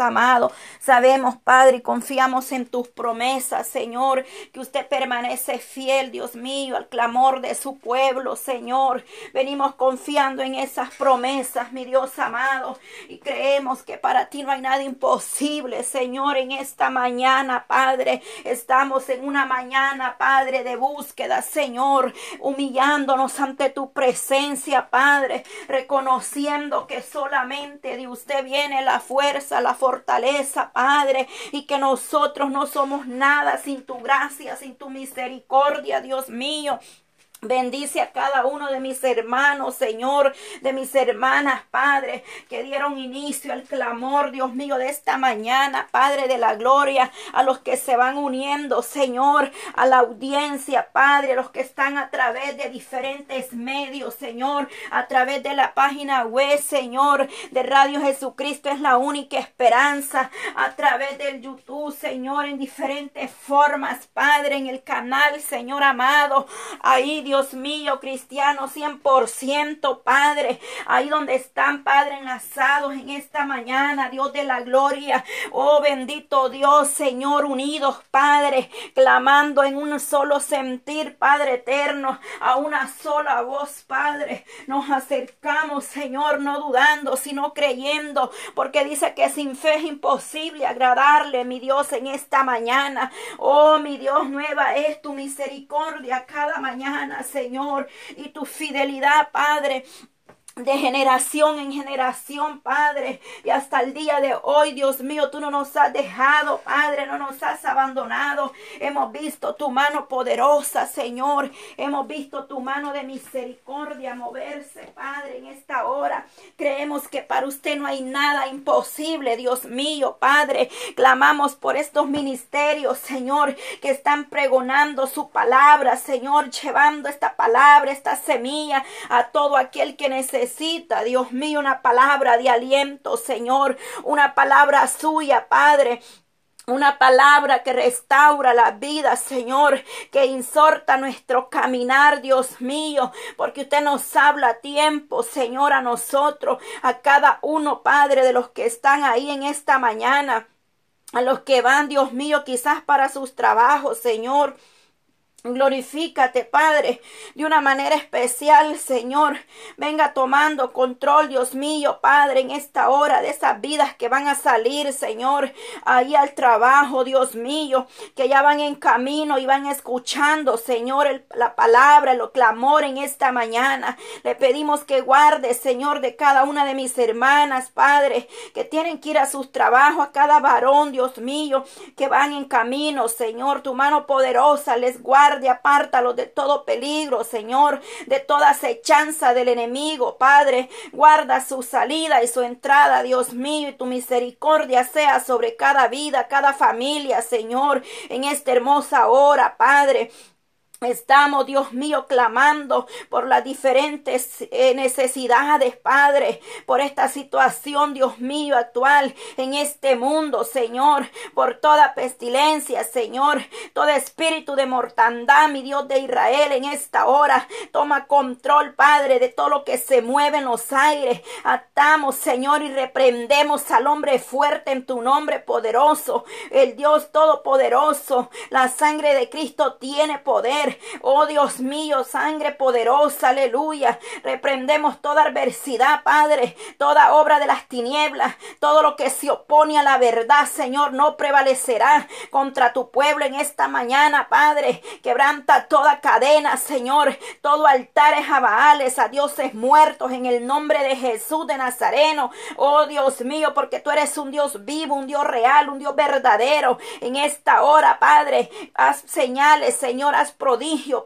amado. Sabemos, Padre, y confiamos en tus promesas, Señor, que usted permanece fiel, Dios mío, al clamor de su pueblo, Señor. Venimos confiando en esas promesas, mi Dios amado, y creemos que para ti no hay nada imposible, Señor, en esta mañana, Padre. Estamos en una mañana, Padre, de búsqueda, Señor, humillándonos ante tu presencia, Padre, reconociendo que solamente de usted viene la fuerza, la fortaleza, Padre, y que nosotros no somos nada sin tu gracia, sin tu misericordia, Dios mío. Bendice a cada uno de mis hermanos, Señor, de mis hermanas, Padre, que dieron inicio al clamor, Dios mío, de esta mañana, Padre de la gloria, a los que se van uniendo, Señor, a la audiencia, Padre, a los que están a través de diferentes medios, Señor, a través de la página web, Señor, de Radio Jesucristo es la única esperanza, a través del YouTube, Señor, en diferentes formas, Padre, en el canal, Señor amado, ahí, Dios Dios mío, cristiano 100%, Padre, ahí donde están, Padre, enlazados en esta mañana, Dios de la gloria, oh bendito Dios, Señor, unidos, Padre, clamando en un solo sentir, Padre eterno, a una sola voz, Padre, nos acercamos, Señor, no dudando, sino creyendo, porque dice que sin fe es imposible agradarle, mi Dios, en esta mañana, oh mi Dios, nueva es tu misericordia cada mañana, Señor, y tu fidelidad, Padre de generación en generación, Padre. Y hasta el día de hoy, Dios mío, tú no nos has dejado, Padre, no nos has abandonado. Hemos visto tu mano poderosa, Señor. Hemos visto tu mano de misericordia moverse, Padre, en esta hora. Creemos que para usted no hay nada imposible, Dios mío, Padre. Clamamos por estos ministerios, Señor, que están pregonando su palabra, Señor, llevando esta palabra, esta semilla a todo aquel que necesita necesita, Dios mío, una palabra de aliento, Señor, una palabra suya, Padre, una palabra que restaura la vida, Señor, que insorta nuestro caminar, Dios mío, porque usted nos habla a tiempo, Señor, a nosotros, a cada uno, Padre, de los que están ahí en esta mañana, a los que van, Dios mío, quizás para sus trabajos, Señor. Glorifícate, Padre, de una manera especial, Señor. Venga tomando control, Dios mío, Padre, en esta hora de esas vidas que van a salir, Señor, ahí al trabajo, Dios mío, que ya van en camino y van escuchando, Señor, la palabra, el clamor en esta mañana. Le pedimos que guarde, Señor, de cada una de mis hermanas, Padre, que tienen que ir a sus trabajos, a cada varón, Dios mío, que van en camino, Señor, tu mano poderosa les guarde guarde, apártalos de todo peligro, Señor, de toda acechanza del enemigo, Padre. Guarda su salida y su entrada, Dios mío, y tu misericordia sea sobre cada vida, cada familia, Señor, en esta hermosa hora, Padre. Estamos, Dios mío, clamando por las diferentes eh, necesidades, Padre, por esta situación, Dios mío, actual en este mundo, Señor, por toda pestilencia, Señor, todo espíritu de mortandad, mi Dios de Israel, en esta hora. Toma control, Padre, de todo lo que se mueve en los aires. Atamos, Señor, y reprendemos al hombre fuerte en tu nombre poderoso, el Dios todopoderoso. La sangre de Cristo tiene poder. Oh Dios mío, sangre poderosa, aleluya. Reprendemos toda adversidad, Padre, toda obra de las tinieblas, todo lo que se opone a la verdad, Señor, no prevalecerá contra tu pueblo en esta mañana, Padre. Quebranta toda cadena, Señor, todo altares a Baales, a dioses muertos en el nombre de Jesús de Nazareno. Oh Dios mío, porque tú eres un Dios vivo, un Dios real, un Dios verdadero. En esta hora, Padre, haz señales, Señor, haz prodigios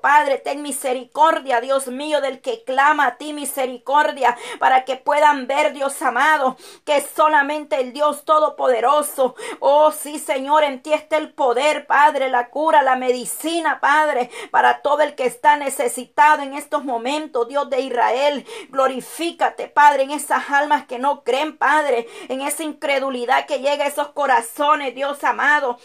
Padre, ten misericordia, Dios mío, del que clama a ti misericordia, para que puedan ver, Dios amado, que solamente el Dios Todopoderoso, oh sí, Señor, en ti está el poder, Padre, la cura, la medicina, Padre, para todo el que está necesitado en estos momentos, Dios de Israel. Glorifícate, Padre, en esas almas que no creen, Padre, en esa incredulidad que llega a esos corazones, Dios amado.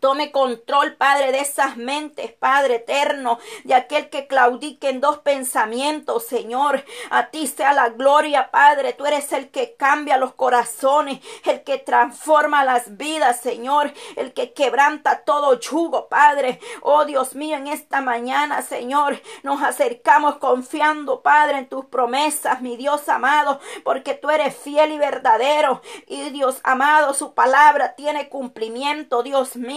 Tome control, Padre, de esas mentes, Padre eterno, de aquel que claudique en dos pensamientos, Señor. A ti sea la gloria, Padre. Tú eres el que cambia los corazones, el que transforma las vidas, Señor, el que quebranta todo yugo, Padre. Oh Dios mío, en esta mañana, Señor, nos acercamos confiando, Padre, en tus promesas, mi Dios amado, porque tú eres fiel y verdadero. Y Dios amado, su palabra tiene cumplimiento, Dios mío.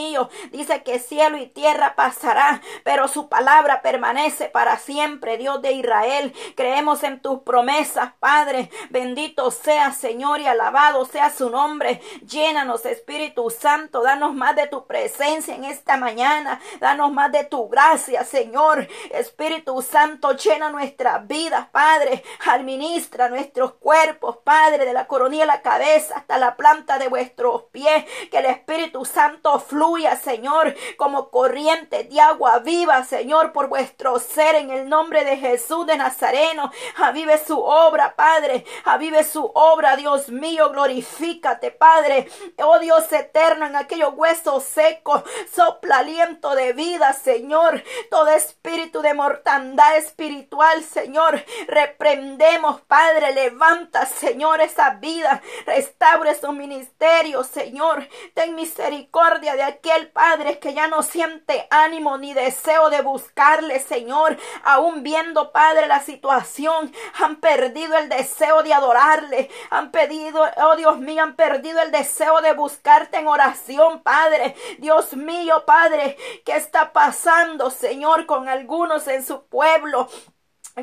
Dice que cielo y tierra pasará, pero su palabra permanece para siempre, Dios de Israel. Creemos en tus promesas, Padre. Bendito sea, Señor, y alabado sea su nombre. Llénanos, Espíritu Santo. Danos más de tu presencia en esta mañana. Danos más de tu gracia, Señor. Espíritu Santo, llena nuestras vidas, Padre. Administra nuestros cuerpos, Padre, de la coronilla a la cabeza hasta la planta de vuestros pies. Que el Espíritu Santo fluya Señor, como corriente de agua viva, Señor, por vuestro ser en el nombre de Jesús de Nazareno. Avive su obra, Padre. Avive su obra, Dios mío. Glorifícate, Padre. Oh Dios eterno, en aquellos huesos secos, sopla aliento de vida, Señor. Todo espíritu de mortandad espiritual, Señor. Reprendemos, Padre. Levanta, Señor, esa vida. Restaure su ministerio, Señor. Ten misericordia de aquel el Padre que ya no siente ánimo ni deseo de buscarle, Señor, aún viendo, Padre, la situación, han perdido el deseo de adorarle, han pedido, oh Dios mío, han perdido el deseo de buscarte en oración, Padre. Dios mío, Padre, ¿qué está pasando, Señor, con algunos en su pueblo?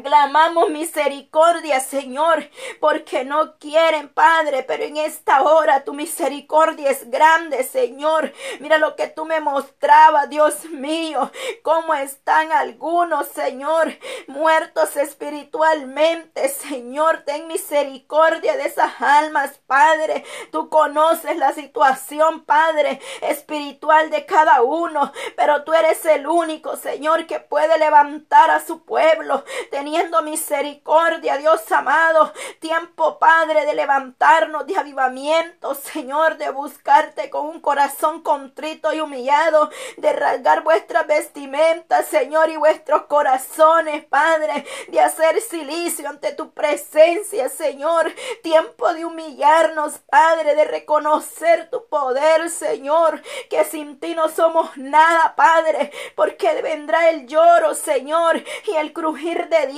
Clamamos misericordia, Señor, porque no quieren, Padre, pero en esta hora tu misericordia es grande, Señor. Mira lo que tú me mostrabas, Dios mío, cómo están algunos, Señor, muertos espiritualmente, Señor. Ten misericordia de esas almas, Padre. Tú conoces la situación, Padre, espiritual de cada uno, pero tú eres el único, Señor, que puede levantar a su pueblo teniendo misericordia, Dios amado. Tiempo, Padre, de levantarnos de avivamiento, Señor, de buscarte con un corazón contrito y humillado, de rasgar vuestras vestimentas, Señor, y vuestros corazones, Padre, de hacer silicio ante tu presencia, Señor. Tiempo de humillarnos, Padre, de reconocer tu poder, Señor, que sin ti no somos nada, Padre, porque vendrá el lloro, Señor, y el crujir de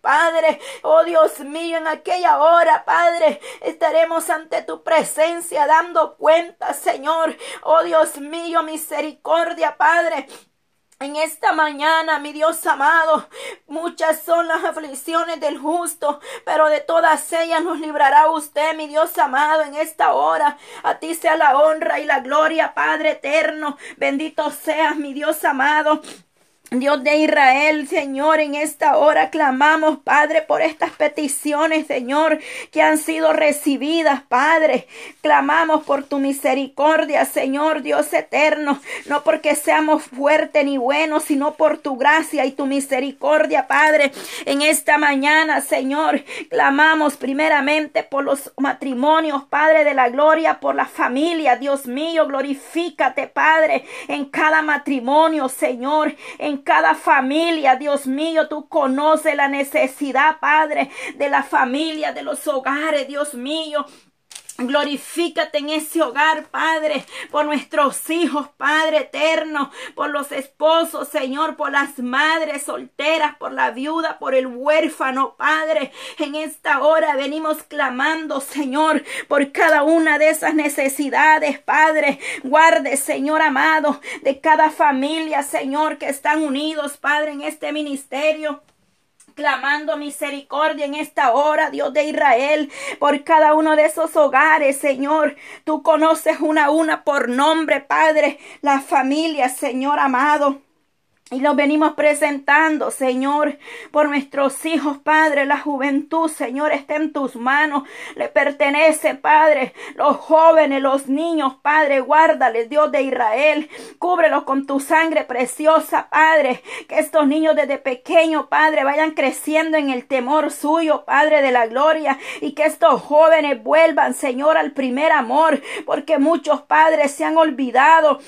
Padre. Oh Dios mío, en aquella hora, Padre, estaremos ante tu presencia dando cuenta, Señor. Oh Dios mío, misericordia, Padre. En esta mañana, mi Dios amado, muchas son las aflicciones del justo, pero de todas ellas nos librará usted, mi Dios amado, en esta hora. A ti sea la honra y la gloria, Padre eterno. Bendito seas, mi Dios amado. Dios de Israel, Señor, en esta hora clamamos, Padre, por estas peticiones, Señor, que han sido recibidas, Padre. Clamamos por tu misericordia, Señor, Dios eterno, no porque seamos fuertes ni buenos, sino por tu gracia y tu misericordia, Padre. En esta mañana, Señor, clamamos primeramente por los matrimonios, Padre de la gloria, por la familia, Dios mío, glorifícate, Padre, en cada matrimonio, Señor, en cada familia, Dios mío, tú conoces la necesidad, Padre, de la familia, de los hogares, Dios mío. Glorifícate en ese hogar, Padre, por nuestros hijos, Padre eterno, por los esposos, Señor, por las madres solteras, por la viuda, por el huérfano, Padre. En esta hora venimos clamando, Señor, por cada una de esas necesidades, Padre. Guarde, Señor amado, de cada familia, Señor, que están unidos, Padre, en este ministerio clamando misericordia en esta hora, Dios de Israel, por cada uno de esos hogares, Señor. Tú conoces una a una por nombre, Padre, la familia, Señor amado. Y los venimos presentando, Señor, por nuestros hijos, Padre. La juventud, Señor, está en tus manos. Le pertenece, Padre. Los jóvenes, los niños, Padre, guárdales, Dios de Israel. Cúbrelos con tu sangre preciosa, Padre. Que estos niños desde pequeño, Padre, vayan creciendo en el temor suyo, Padre de la gloria. Y que estos jóvenes vuelvan, Señor, al primer amor. Porque muchos padres se han olvidado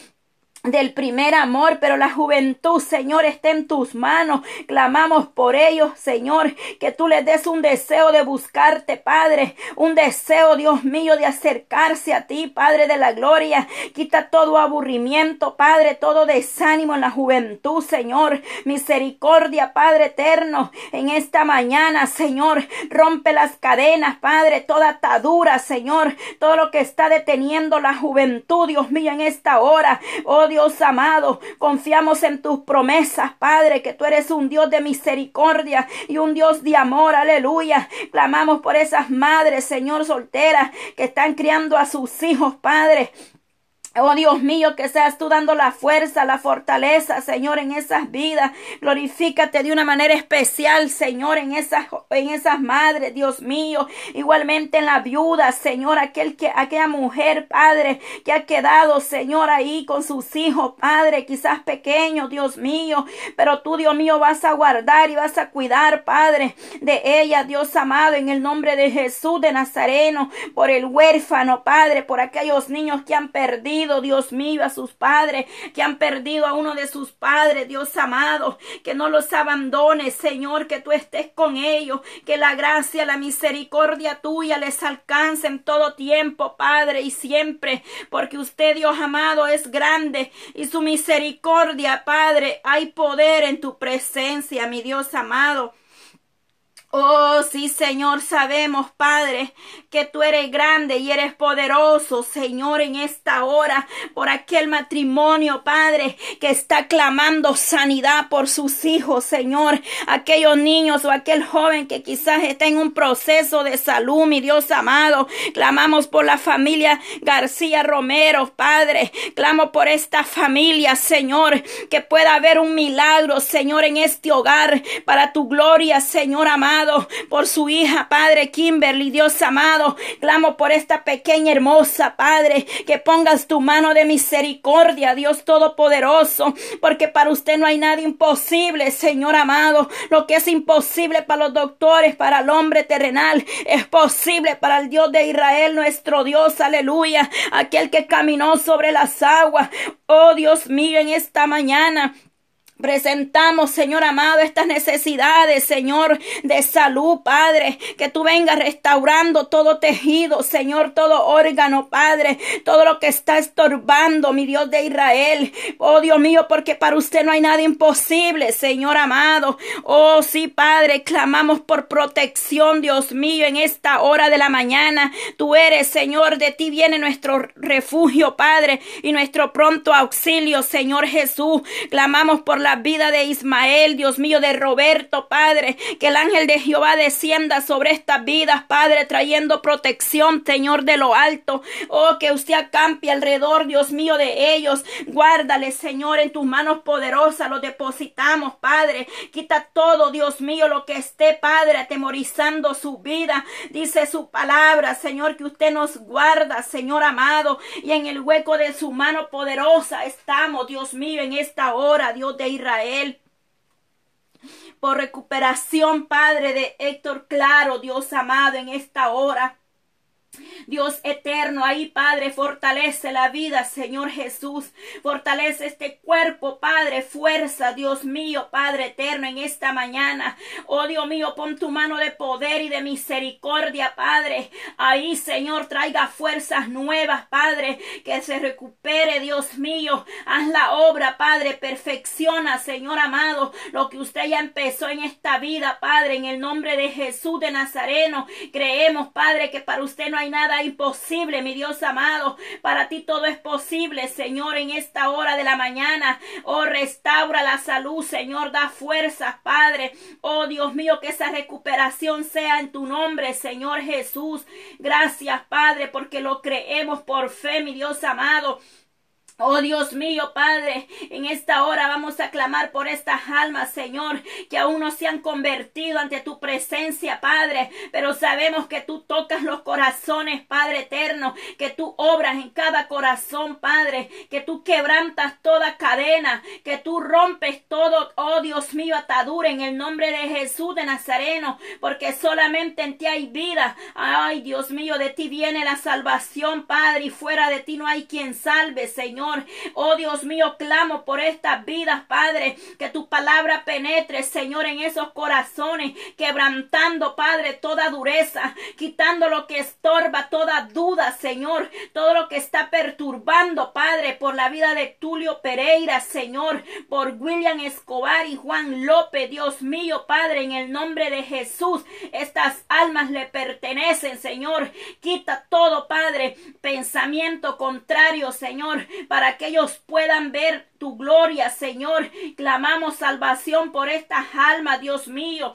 del primer amor, pero la juventud, Señor, está en tus manos. Clamamos por ellos, Señor, que tú les des un deseo de buscarte, Padre, un deseo, Dios mío, de acercarse a ti, Padre de la gloria. Quita todo aburrimiento, Padre, todo desánimo en la juventud, Señor. Misericordia, Padre eterno, en esta mañana, Señor, rompe las cadenas, Padre, toda atadura, Señor, todo lo que está deteniendo la juventud, Dios mío, en esta hora. Oh Dios amado, confiamos en tus promesas, Padre, que tú eres un Dios de misericordia y un Dios de amor, aleluya. Clamamos por esas madres, Señor, solteras que están criando a sus hijos, Padre. Oh Dios mío, que seas tú dando la fuerza, la fortaleza, Señor, en esas vidas. Glorifícate de una manera especial, Señor, en esas, en esas madres, Dios mío. Igualmente en la viuda, Señor, aquel que, aquella mujer, Padre, que ha quedado, Señor, ahí con sus hijos, Padre, quizás pequeños, Dios mío. Pero tú, Dios mío, vas a guardar y vas a cuidar, Padre, de ella, Dios amado, en el nombre de Jesús de Nazareno, por el huérfano, Padre, por aquellos niños que han perdido Dios mío, a sus padres, que han perdido a uno de sus padres, Dios amado, que no los abandones, Señor, que tú estés con ellos, que la gracia, la misericordia tuya les alcance en todo tiempo, Padre, y siempre, porque usted, Dios amado, es grande y su misericordia, Padre, hay poder en tu presencia, mi Dios amado. Oh, sí, Señor, sabemos, Padre, que tú eres grande y eres poderoso, Señor, en esta hora, por aquel matrimonio, Padre, que está clamando sanidad por sus hijos, Señor, aquellos niños o aquel joven que quizás está en un proceso de salud, mi Dios amado. Clamamos por la familia García Romero, Padre. Clamo por esta familia, Señor, que pueda haber un milagro, Señor, en este hogar, para tu gloria, Señor amado por su hija, Padre Kimberly, Dios amado. Clamo por esta pequeña hermosa, Padre, que pongas tu mano de misericordia, Dios Todopoderoso, porque para usted no hay nada imposible, Señor amado. Lo que es imposible para los doctores, para el hombre terrenal, es posible para el Dios de Israel, nuestro Dios, aleluya. Aquel que caminó sobre las aguas. Oh Dios mío, en esta mañana. Presentamos, Señor amado, estas necesidades, Señor, de salud, Padre. Que tú vengas restaurando todo tejido, Señor, todo órgano, Padre. Todo lo que está estorbando, mi Dios de Israel. Oh, Dios mío, porque para usted no hay nada imposible, Señor amado. Oh, sí, Padre, clamamos por protección, Dios mío, en esta hora de la mañana. Tú eres, Señor, de ti viene nuestro refugio, Padre, y nuestro pronto auxilio, Señor Jesús. Clamamos por la vida de Ismael, Dios mío, de Roberto, Padre. Que el ángel de Jehová descienda sobre estas vidas, Padre, trayendo protección, Señor, de lo alto. Oh, que usted acampe alrededor, Dios mío, de ellos. Guárdale, Señor, en tus manos poderosas. Lo depositamos, Padre. Quita todo, Dios mío, lo que esté, Padre, atemorizando su vida. Dice su palabra, Señor, que usted nos guarda, Señor amado. Y en el hueco de su mano poderosa estamos, Dios mío, en esta hora, Dios de Israel por recuperación, Padre de Héctor Claro, Dios amado, en esta hora. Dios eterno, ahí Padre, fortalece la vida, Señor Jesús. Fortalece este cuerpo, Padre, fuerza, Dios mío, Padre eterno, en esta mañana. Oh Dios mío, pon tu mano de poder y de misericordia, Padre. Ahí, Señor, traiga fuerzas nuevas, Padre, que se recupere, Dios mío. Haz la obra, Padre, perfecciona, Señor amado, lo que usted ya empezó en esta vida, Padre, en el nombre de Jesús de Nazareno. Creemos, Padre, que para usted no hay nada imposible, mi Dios amado. Para ti todo es posible, Señor, en esta hora de la mañana. Oh, restaura la salud, Señor, da fuerzas, Padre. Oh, Dios mío, que esa recuperación sea en tu nombre, Señor Jesús. Gracias, Padre, porque lo creemos por fe, mi Dios amado. Oh Dios mío, Padre, en esta hora vamos a clamar por estas almas, Señor, que aún no se han convertido ante tu presencia, Padre, pero sabemos que tú tocas los corazones, Padre eterno, que tú obras en cada corazón, Padre, que tú quebrantas toda cadena, que tú rompes todo, oh Dios mío, atadura en el nombre de Jesús de Nazareno, porque solamente en ti hay vida. Ay, Dios mío, de ti viene la salvación, Padre, y fuera de ti no hay quien salve, Señor. Oh Dios mío, clamo por estas vidas, Padre, que tu palabra penetre, Señor, en esos corazones, quebrantando, Padre, toda dureza, quitando lo que estorba, toda duda, Señor, todo lo que está perturbando, Padre, por la vida de Tulio Pereira, Señor, por William Escobar y Juan López, Dios mío, Padre, en el nombre de Jesús, estas almas le pertenecen, Señor. Quita todo, Padre, pensamiento contrario, Señor, que ellos puedan ver tu gloria, Señor. Clamamos salvación por estas almas, Dios mío.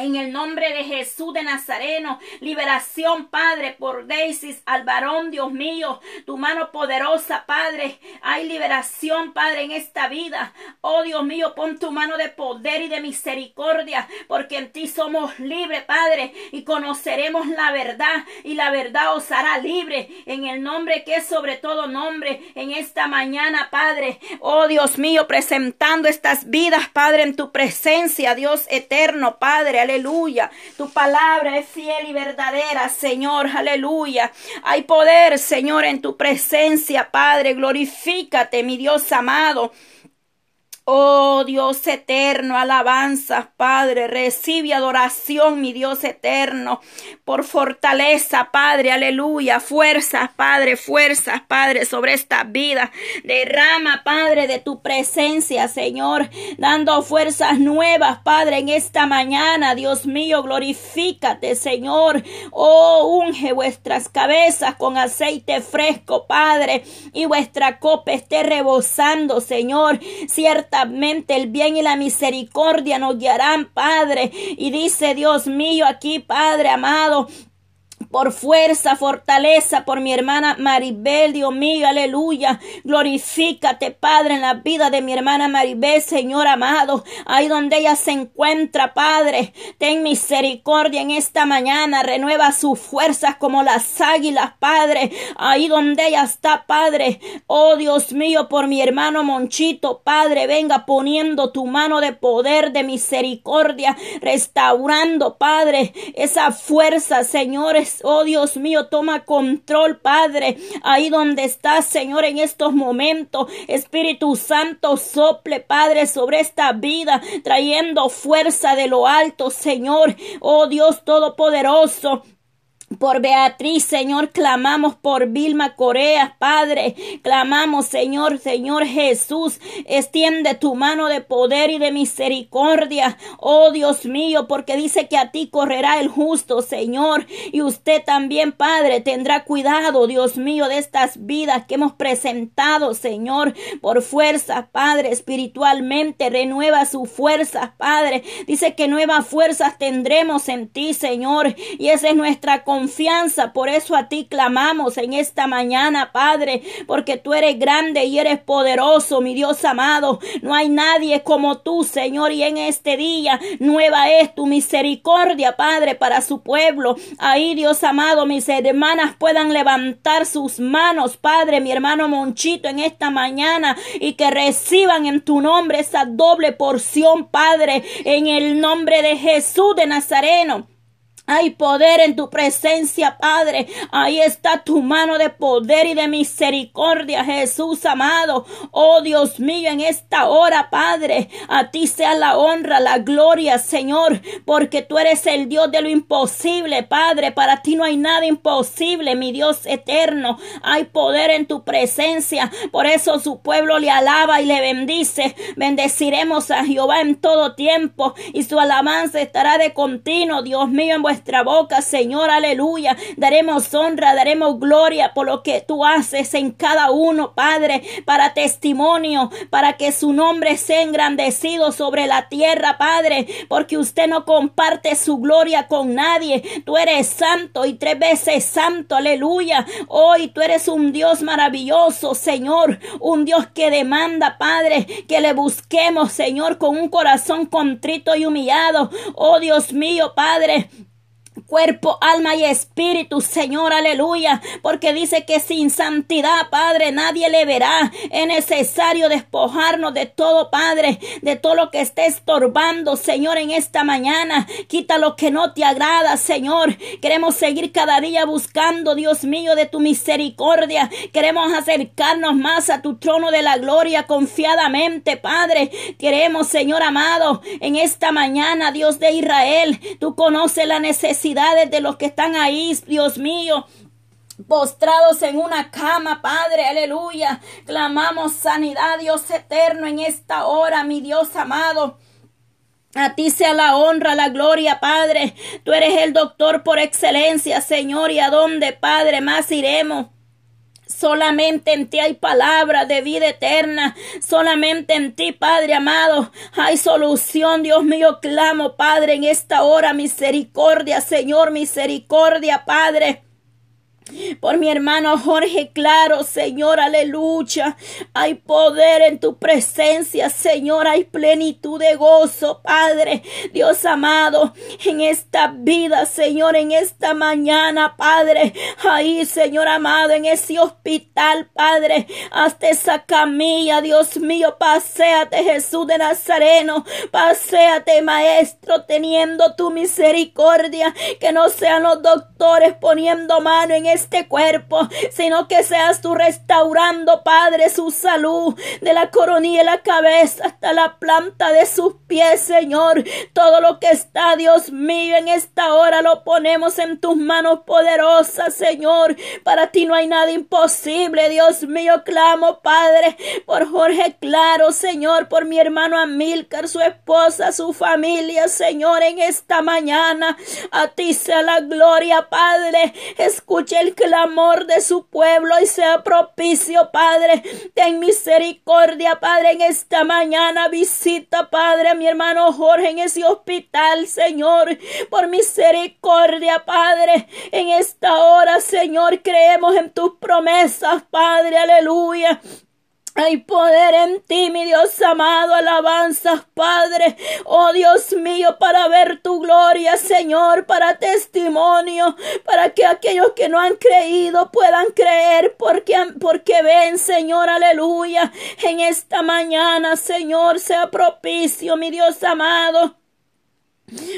En el nombre de Jesús de Nazareno, liberación, Padre, por Daisy, al varón, Dios mío, tu mano poderosa, Padre. Hay liberación, Padre, en esta vida. Oh Dios mío, pon tu mano de poder y de misericordia, porque en ti somos libres, Padre, y conoceremos la verdad, y la verdad os hará libre. En el nombre que es sobre todo nombre, en esta mañana, Padre. Oh Dios mío, presentando estas vidas, Padre, en tu presencia, Dios eterno, Padre aleluya. Tu palabra es fiel y verdadera, Señor, aleluya. Hay poder, Señor, en tu presencia, Padre. Glorifícate, mi Dios amado. Oh Dios eterno, alabanza, Padre, recibe adoración, mi Dios eterno, por fortaleza, Padre, aleluya, fuerzas, Padre, fuerzas, Padre, sobre esta vida. Derrama, Padre, de tu presencia, Señor, dando fuerzas nuevas, Padre, en esta mañana, Dios mío, glorifícate, Señor. Oh, unge vuestras cabezas con aceite fresco, Padre, y vuestra copa esté rebosando, Señor. Cierta el bien y la misericordia nos guiarán, Padre. Y dice Dios mío aquí, Padre amado, por fuerza, fortaleza, por mi hermana Maribel, Dios mío, aleluya. Glorifícate, Padre, en la vida de mi hermana Maribel, Señor amado. Ahí donde ella se encuentra, Padre. Ten misericordia en esta mañana. Renueva sus fuerzas como las águilas, Padre. Ahí donde ella está, Padre. Oh Dios mío, por mi hermano Monchito, Padre, venga poniendo tu mano de poder, de misericordia, restaurando, Padre, esa fuerza, señores Oh Dios mío, toma control, Padre, ahí donde estás, Señor, en estos momentos. Espíritu Santo, sople, Padre, sobre esta vida, trayendo fuerza de lo alto, Señor. Oh Dios Todopoderoso. Por Beatriz, Señor, clamamos por Vilma Corea, Padre. Clamamos, Señor, Señor Jesús, extiende tu mano de poder y de misericordia. Oh Dios mío, porque dice que a ti correrá el justo, Señor. Y usted también, Padre, tendrá cuidado, Dios mío, de estas vidas que hemos presentado, Señor, por fuerza, Padre, espiritualmente. Renueva su fuerza, Padre. Dice que nuevas fuerzas tendremos en ti, Señor. Y esa es nuestra confianza confianza. Por eso a ti clamamos en esta mañana, Padre, porque tú eres grande y eres poderoso, mi Dios amado. No hay nadie como tú, Señor, y en este día nueva es tu misericordia, Padre, para su pueblo. Ahí, Dios amado, mis hermanas puedan levantar sus manos, Padre, mi hermano Monchito, en esta mañana y que reciban en tu nombre esa doble porción, Padre, en el nombre de Jesús de Nazareno. Hay poder en tu presencia, Padre. Ahí está tu mano de poder y de misericordia, Jesús amado. Oh Dios mío, en esta hora, Padre, a ti sea la honra, la gloria, Señor, porque tú eres el Dios de lo imposible, Padre. Para ti no hay nada imposible, mi Dios eterno. Hay poder en tu presencia. Por eso su pueblo le alaba y le bendice. Bendeciremos a Jehová en todo tiempo y su alabanza estará de continuo, Dios mío, en vuestra boca, Señor, aleluya. Daremos honra, daremos gloria por lo que tú haces en cada uno, Padre, para testimonio, para que su nombre sea engrandecido sobre la tierra, Padre, porque usted no comparte su gloria con nadie. Tú eres santo y tres veces santo, aleluya. Hoy tú eres un Dios maravilloso, Señor, un Dios que demanda, Padre, que le busquemos, Señor, con un corazón contrito y humillado. Oh Dios mío, Padre, cuerpo, alma y espíritu, Señor, aleluya, porque dice que sin santidad, Padre, nadie le verá. Es necesario despojarnos de todo, Padre, de todo lo que esté estorbando, Señor, en esta mañana. Quita lo que no te agrada, Señor. Queremos seguir cada día buscando, Dios mío, de tu misericordia. Queremos acercarnos más a tu trono de la gloria confiadamente, Padre. Queremos, Señor amado, en esta mañana, Dios de Israel, tú conoces las de los que están ahí, Dios mío postrados en una cama, Padre, aleluya. Clamamos sanidad, Dios eterno, en esta hora, mi Dios amado. A ti sea la honra, la gloria, Padre. Tú eres el doctor por excelencia, Señor. ¿Y a dónde, Padre, más iremos? Solamente en ti hay palabra de vida eterna. Solamente en ti, Padre amado, hay solución. Dios mío, clamo, Padre, en esta hora. Misericordia, Señor, misericordia, Padre. Por mi hermano Jorge, claro, Señor, aleluya. Hay poder en tu presencia, Señor. Hay plenitud de gozo, Padre. Dios amado, en esta vida, Señor, en esta mañana, Padre. Ahí, Señor amado, en ese hospital, Padre. Hasta esa camilla, Dios mío. Paseate, Jesús de Nazareno. Paseate, Maestro, teniendo tu misericordia. Que no sean los doctores poniendo mano en ese este cuerpo, sino que seas tú restaurando, Padre, su salud, de la coronilla de la cabeza hasta la planta de sus pies, Señor. Todo lo que está, Dios mío, en esta hora lo ponemos en tus manos poderosas, Señor. Para ti no hay nada imposible, Dios mío. Clamo, Padre, por Jorge Claro, Señor, por mi hermano Amílcar, su esposa, su familia, Señor, en esta mañana. A ti sea la gloria, Padre. Escuche el clamor de su pueblo y sea propicio, Padre. Ten misericordia, Padre, en esta mañana. Visita, Padre, a mi hermano Jorge en ese hospital, Señor. Por misericordia, Padre. En esta hora, Señor, creemos en tus promesas, Padre. Aleluya. Hay poder en ti, mi Dios amado, alabanzas, Padre. Oh Dios mío, para ver tu gloria, Señor, para testimonio, para que aquellos que no han creído puedan creer, porque, porque ven, Señor, aleluya. En esta mañana, Señor, sea propicio, mi Dios amado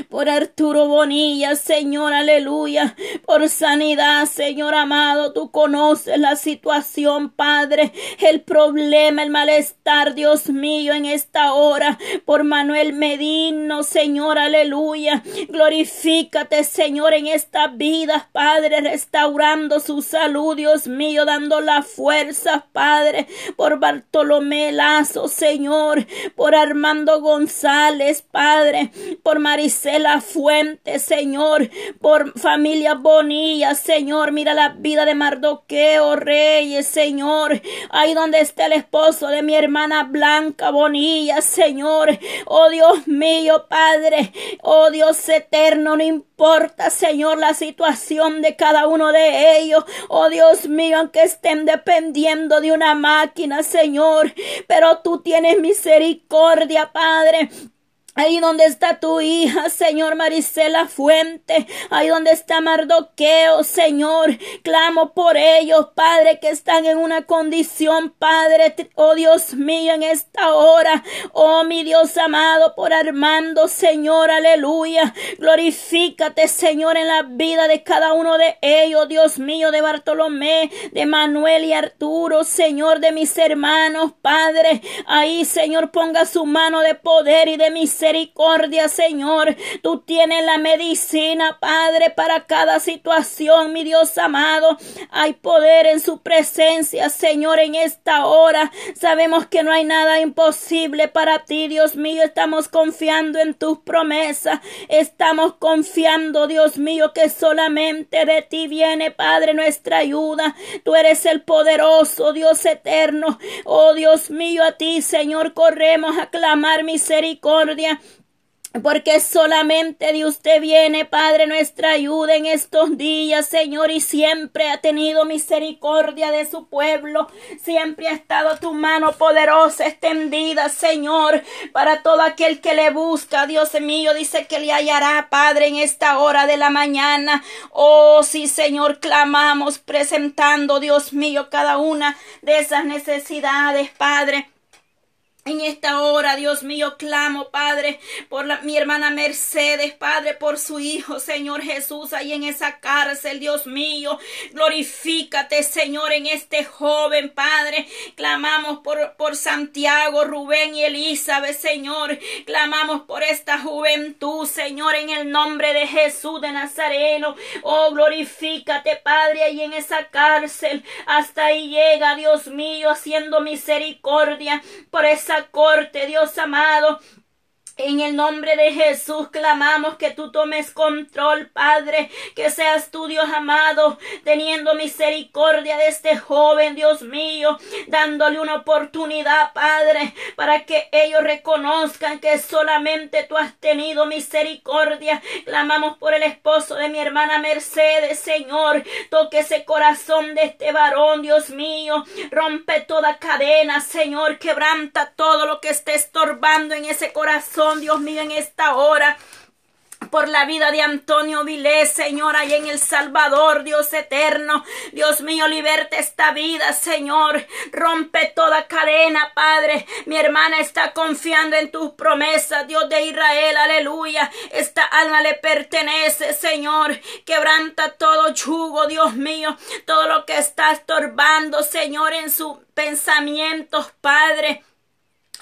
por Arturo Bonilla, Señor, aleluya, por sanidad, Señor amado, tú conoces la situación, Padre, el problema, el malestar, Dios mío, en esta hora, por Manuel Medino, Señor, aleluya, glorifícate, Señor, en esta vida, Padre, restaurando su salud, Dios mío, dando la fuerza, Padre, por Bartolomé Lazo, Señor, por Armando González, Padre, por María la Fuente, Señor, por familia Bonilla, Señor, mira la vida de Mardoqueo Reyes, Señor, ahí donde está el esposo de mi hermana Blanca Bonilla, Señor, oh Dios mío, Padre, oh Dios eterno, no importa, Señor, la situación de cada uno de ellos, oh Dios mío, aunque estén dependiendo de una máquina, Señor, pero tú tienes misericordia, Padre, Ahí donde está tu hija, Señor Marisela Fuente. Ahí donde está Mardoqueo, Señor. Clamo por ellos, Padre, que están en una condición, Padre. Oh Dios mío, en esta hora. Oh mi Dios amado, por Armando, Señor. Aleluya. Glorifícate, Señor, en la vida de cada uno de ellos. Dios mío, de Bartolomé, de Manuel y Arturo, Señor, de mis hermanos, Padre. Ahí, Señor, ponga su mano de poder y de mis misericordia, Señor. Tú tienes la medicina, Padre, para cada situación, mi Dios amado. Hay poder en su presencia, Señor, en esta hora. Sabemos que no hay nada imposible para ti, Dios mío. Estamos confiando en tus promesas. Estamos confiando, Dios mío, que solamente de ti viene, Padre, nuestra ayuda. Tú eres el poderoso, Dios eterno. Oh Dios mío, a ti, Señor, corremos a clamar misericordia porque solamente de usted viene, Padre, nuestra ayuda en estos días, Señor, y siempre ha tenido misericordia de su pueblo. Siempre ha estado tu mano poderosa extendida, Señor, para todo aquel que le busca. Dios mío, dice que le hallará, Padre, en esta hora de la mañana. Oh, sí, Señor, clamamos presentando, Dios mío, cada una de esas necesidades, Padre. En esta hora, Dios mío, clamo, Padre, por mi hermana Mercedes, Padre, por su hijo, Señor Jesús, ahí en esa cárcel, Dios mío. Glorifícate, Señor, en este joven, Padre. Clamamos por, por Santiago, Rubén y Elizabeth, Señor. Clamamos por esta juventud, Señor, en el nombre de Jesús de Nazareno. Oh, glorifícate, Padre, ahí en esa cárcel. Hasta ahí llega, Dios mío, haciendo misericordia por esa corte, Dios amado. En el nombre de Jesús clamamos que tú tomes control, Padre, que seas tú, Dios amado, teniendo misericordia de este joven, Dios mío, dándole una oportunidad, Padre, para que ellos reconozcan que solamente tú has tenido misericordia. Clamamos por el esposo de mi hermana Mercedes, Señor, toque ese corazón de este varón, Dios mío, rompe toda cadena, Señor, quebranta todo lo que esté estorbando en ese corazón Dios mío, en esta hora por la vida de Antonio Vilés, Señor, ahí en El Salvador, Dios eterno. Dios mío, liberte esta vida, Señor. Rompe toda cadena, Padre. Mi hermana está confiando en tus promesas, Dios de Israel, aleluya. Esta alma le pertenece, Señor. Quebranta todo yugo, Dios mío. Todo lo que está estorbando, Señor, en sus pensamientos, Padre.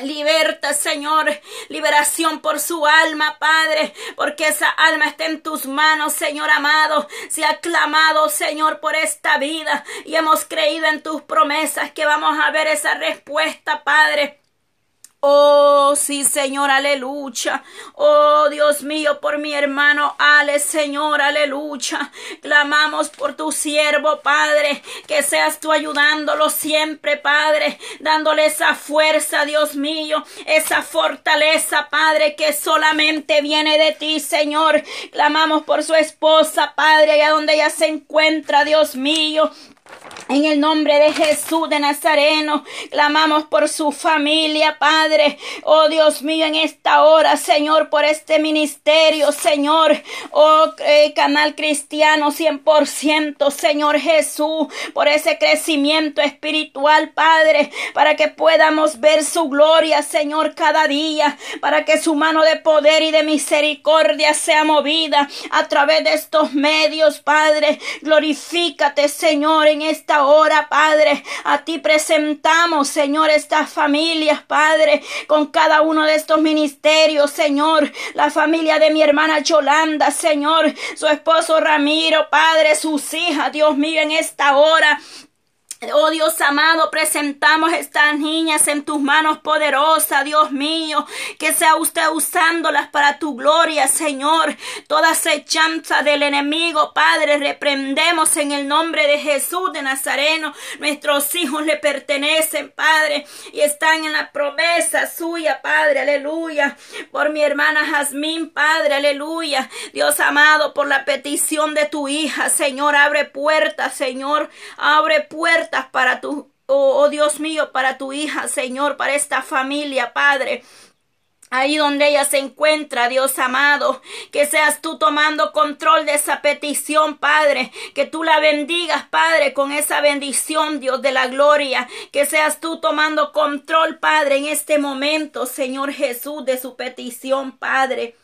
Liberta, Señor, liberación por su alma, Padre, porque esa alma está en tus manos, Señor amado. Se ha clamado, Señor, por esta vida y hemos creído en tus promesas que vamos a ver esa respuesta, Padre. Oh, sí, Señor, aleluya. Oh, Dios mío, por mi hermano Ale, Señor, aleluya. Clamamos por tu siervo, Padre, que seas tú ayudándolo siempre, Padre, dándole esa fuerza, Dios mío, esa fortaleza, Padre, que solamente viene de ti, Señor. Clamamos por su esposa, Padre, allá donde ella se encuentra, Dios mío. En el nombre de Jesús de Nazareno, clamamos por su familia, Padre. Oh Dios mío, en esta hora, Señor, por este ministerio, Señor. Oh eh, canal cristiano 100%, Señor Jesús, por ese crecimiento espiritual, Padre, para que podamos ver su gloria, Señor, cada día, para que su mano de poder y de misericordia sea movida a través de estos medios, Padre. Glorifícate, Señor, esta hora, Padre. A ti presentamos, Señor, estas familias, Padre, con cada uno de estos ministerios, Señor. La familia de mi hermana Yolanda, Señor. Su esposo Ramiro, Padre, sus hijas, Dios mío, en esta hora. Oh Dios amado, presentamos estas niñas en tus manos poderosas, Dios mío, que sea usted usándolas para tu gloria, Señor. Toda acechanza del enemigo, Padre, reprendemos en el nombre de Jesús de Nazareno. Nuestros hijos le pertenecen, Padre, y están en la promesa suya, Padre, aleluya. Por mi hermana Jazmín, Padre, aleluya. Dios amado, por la petición de tu hija, Señor, abre puertas, Señor, abre puertas para tu, oh, oh Dios mío, para tu hija, Señor, para esta familia, Padre. Ahí donde ella se encuentra, Dios amado, que seas tú tomando control de esa petición, Padre, que tú la bendigas, Padre, con esa bendición, Dios de la gloria, que seas tú tomando control, Padre, en este momento, Señor Jesús, de su petición, Padre.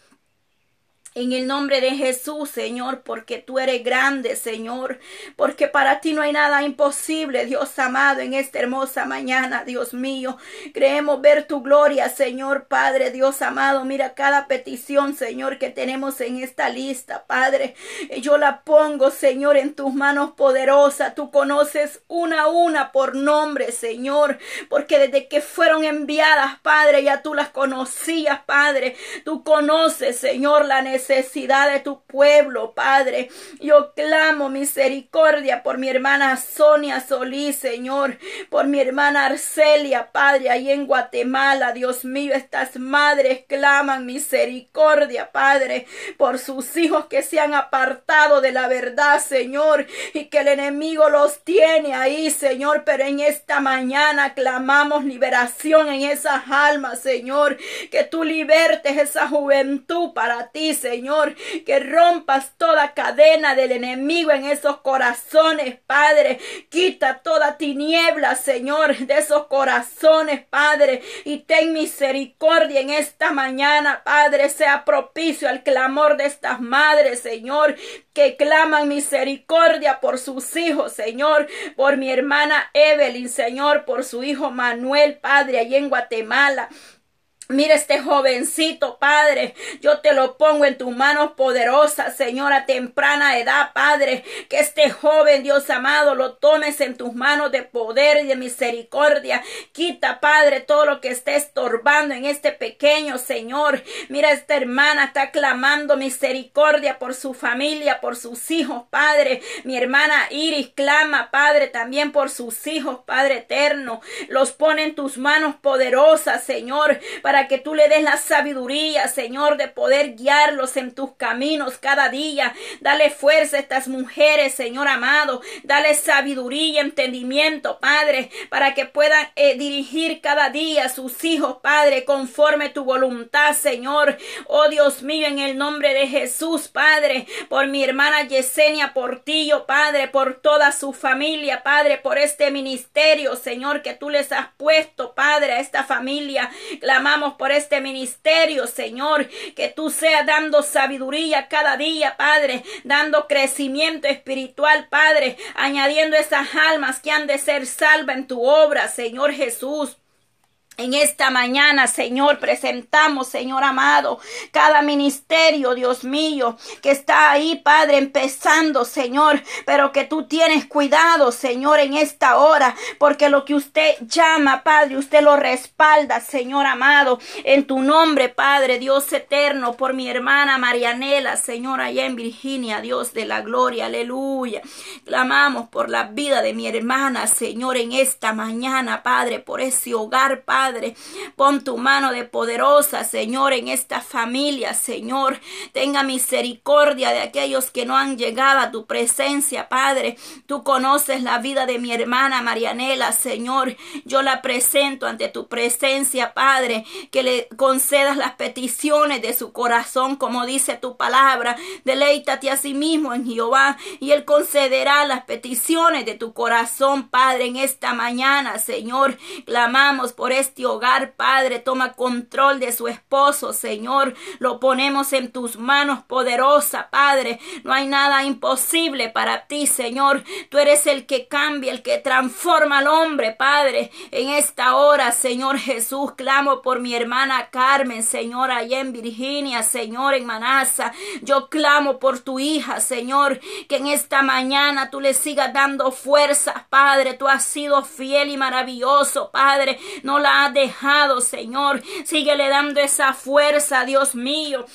En el nombre de Jesús, Señor, porque tú eres grande, Señor, porque para ti no hay nada imposible, Dios amado, en esta hermosa mañana, Dios mío. Creemos ver tu gloria, Señor, Padre, Dios amado. Mira cada petición, Señor, que tenemos en esta lista, Padre. Yo la pongo, Señor, en tus manos poderosas. Tú conoces una a una por nombre, Señor, porque desde que fueron enviadas, Padre, ya tú las conocías, Padre. Tú conoces, Señor, la necesidad necesidad de tu pueblo, Padre. Yo clamo misericordia por mi hermana Sonia Solís, Señor, por mi hermana Arcelia, Padre, ahí en Guatemala, Dios mío, estas madres claman misericordia, Padre, por sus hijos que se han apartado de la verdad, Señor, y que el enemigo los tiene ahí, Señor, pero en esta mañana clamamos liberación en esas almas, Señor, que tú libertes esa juventud para ti, Señor, que rompas toda cadena del enemigo en esos corazones, Padre, quita toda tiniebla, Señor, de esos corazones, Padre, y ten misericordia en esta mañana, Padre, sea propicio al clamor de estas madres, Señor, que claman misericordia por sus hijos, Señor, por mi hermana Evelyn, Señor, por su hijo Manuel, Padre, allí en Guatemala. Mira este jovencito, Padre. Yo te lo pongo en tus manos poderosas, Señora, temprana edad, Padre. Que este joven, Dios amado, lo tomes en tus manos de poder y de misericordia. Quita, Padre, todo lo que esté estorbando en este pequeño, Señor. Mira, esta hermana está clamando misericordia por su familia, por sus hijos, Padre. Mi hermana Iris clama, Padre, también por sus hijos, Padre eterno. Los pone en tus manos poderosas, Señor, para para que tú le des la sabiduría, Señor, de poder guiarlos en tus caminos cada día. Dale fuerza a estas mujeres, Señor amado. Dale sabiduría entendimiento, Padre, para que puedan eh, dirigir cada día a sus hijos, Padre, conforme tu voluntad, Señor. Oh Dios mío, en el nombre de Jesús, Padre, por mi hermana Yesenia Portillo, Padre, por toda su familia, Padre, por este ministerio, Señor, que tú les has puesto, Padre, a esta familia. Clamamos por este ministerio, Señor, que tú seas dando sabiduría cada día, Padre, dando crecimiento espiritual, Padre, añadiendo esas almas que han de ser salvas en tu obra, Señor Jesús. En esta mañana, Señor, presentamos, Señor amado, cada ministerio, Dios mío, que está ahí, Padre, empezando, Señor, pero que tú tienes cuidado, Señor, en esta hora, porque lo que usted llama, Padre, usted lo respalda, Señor amado, en tu nombre, Padre, Dios eterno, por mi hermana Marianela, Señor, allá en Virginia, Dios de la gloria, aleluya. Clamamos por la vida de mi hermana, Señor, en esta mañana, Padre, por ese hogar, Padre Padre. Pon tu mano de poderosa, Señor, en esta familia, Señor. Tenga misericordia de aquellos que no han llegado a tu presencia, Padre. Tú conoces la vida de mi hermana Marianela, Señor. Yo la presento ante tu presencia, Padre, que le concedas las peticiones de su corazón, como dice tu palabra. Deleítate a sí mismo en Jehová y Él concederá las peticiones de tu corazón, Padre, en esta mañana, Señor. Clamamos por este este hogar, Padre. Toma control de su esposo, Señor. Lo ponemos en tus manos poderosa, Padre. No hay nada imposible para ti, Señor. Tú eres el que cambia, el que transforma al hombre, Padre. En esta hora, Señor Jesús, clamo por mi hermana Carmen, Señor, allá en Virginia, Señor, en Manasa. Yo clamo por tu hija, Señor, que en esta mañana tú le sigas dando fuerzas, Padre. Tú has sido fiel y maravilloso, Padre. No la dejado, Señor. Síguele dando esa fuerza, Dios mío.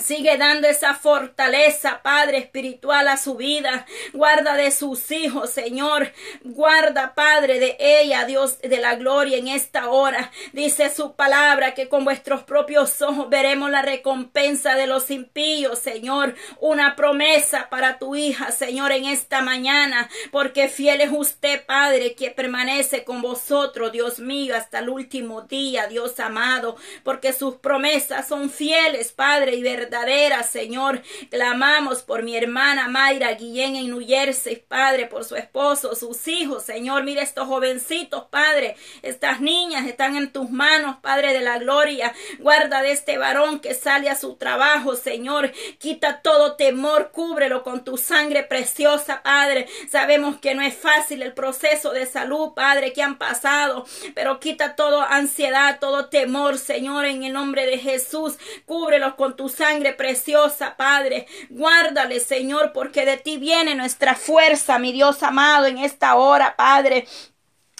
Sigue dando esa fortaleza, Padre espiritual, a su vida. Guarda de sus hijos, Señor. Guarda, Padre, de ella, Dios de la gloria en esta hora. Dice su palabra que con vuestros propios ojos veremos la recompensa de los impíos, Señor. Una promesa para tu hija, Señor, en esta mañana. Porque fiel es usted, Padre, que permanece con vosotros, Dios mío, hasta el último día, Dios amado. Porque sus promesas son fieles, Padre, y verdaderas verdadera, Señor. Clamamos por mi hermana Mayra Guillén en New Jersey, Padre, por su esposo, sus hijos, Señor. Mira estos jovencitos, Padre. Estas niñas están en tus manos, Padre de la gloria. Guarda de este varón que sale a su trabajo, Señor. Quita todo temor, cúbrelo con tu sangre preciosa, Padre. Sabemos que no es fácil el proceso de salud, Padre, que han pasado, pero quita toda ansiedad, todo temor, Señor, en el nombre de Jesús. Cúbrelos con tu sangre preciosa, Padre. Guárdale, Señor, porque de ti viene nuestra fuerza, mi Dios amado, en esta hora, Padre.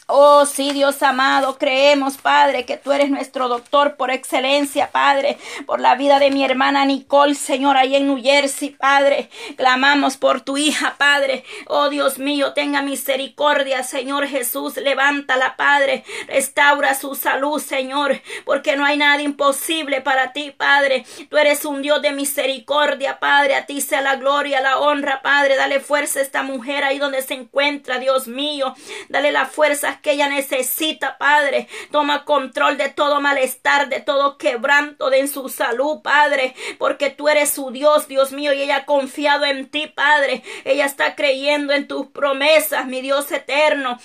Oh, sí, Dios amado, creemos, Padre, que tú eres nuestro doctor por excelencia, Padre, por la vida de mi hermana Nicole, Señor, ahí en New Jersey, Padre. Clamamos por tu hija, Padre. Oh, Dios mío, tenga misericordia, Señor Jesús. Levántala, Padre. Restaura su salud, Señor, porque no hay nada imposible para ti, Padre. Tú eres un Dios de misericordia, Padre. A ti sea la gloria, la honra, Padre. Dale fuerza a esta mujer ahí donde se encuentra, Dios mío. Dale la fuerza que ella necesita, Padre. Toma control de todo malestar, de todo quebranto de en su salud, Padre, porque tú eres su Dios, Dios mío, y ella ha confiado en ti, Padre. Ella está creyendo en tus promesas, mi Dios eterno.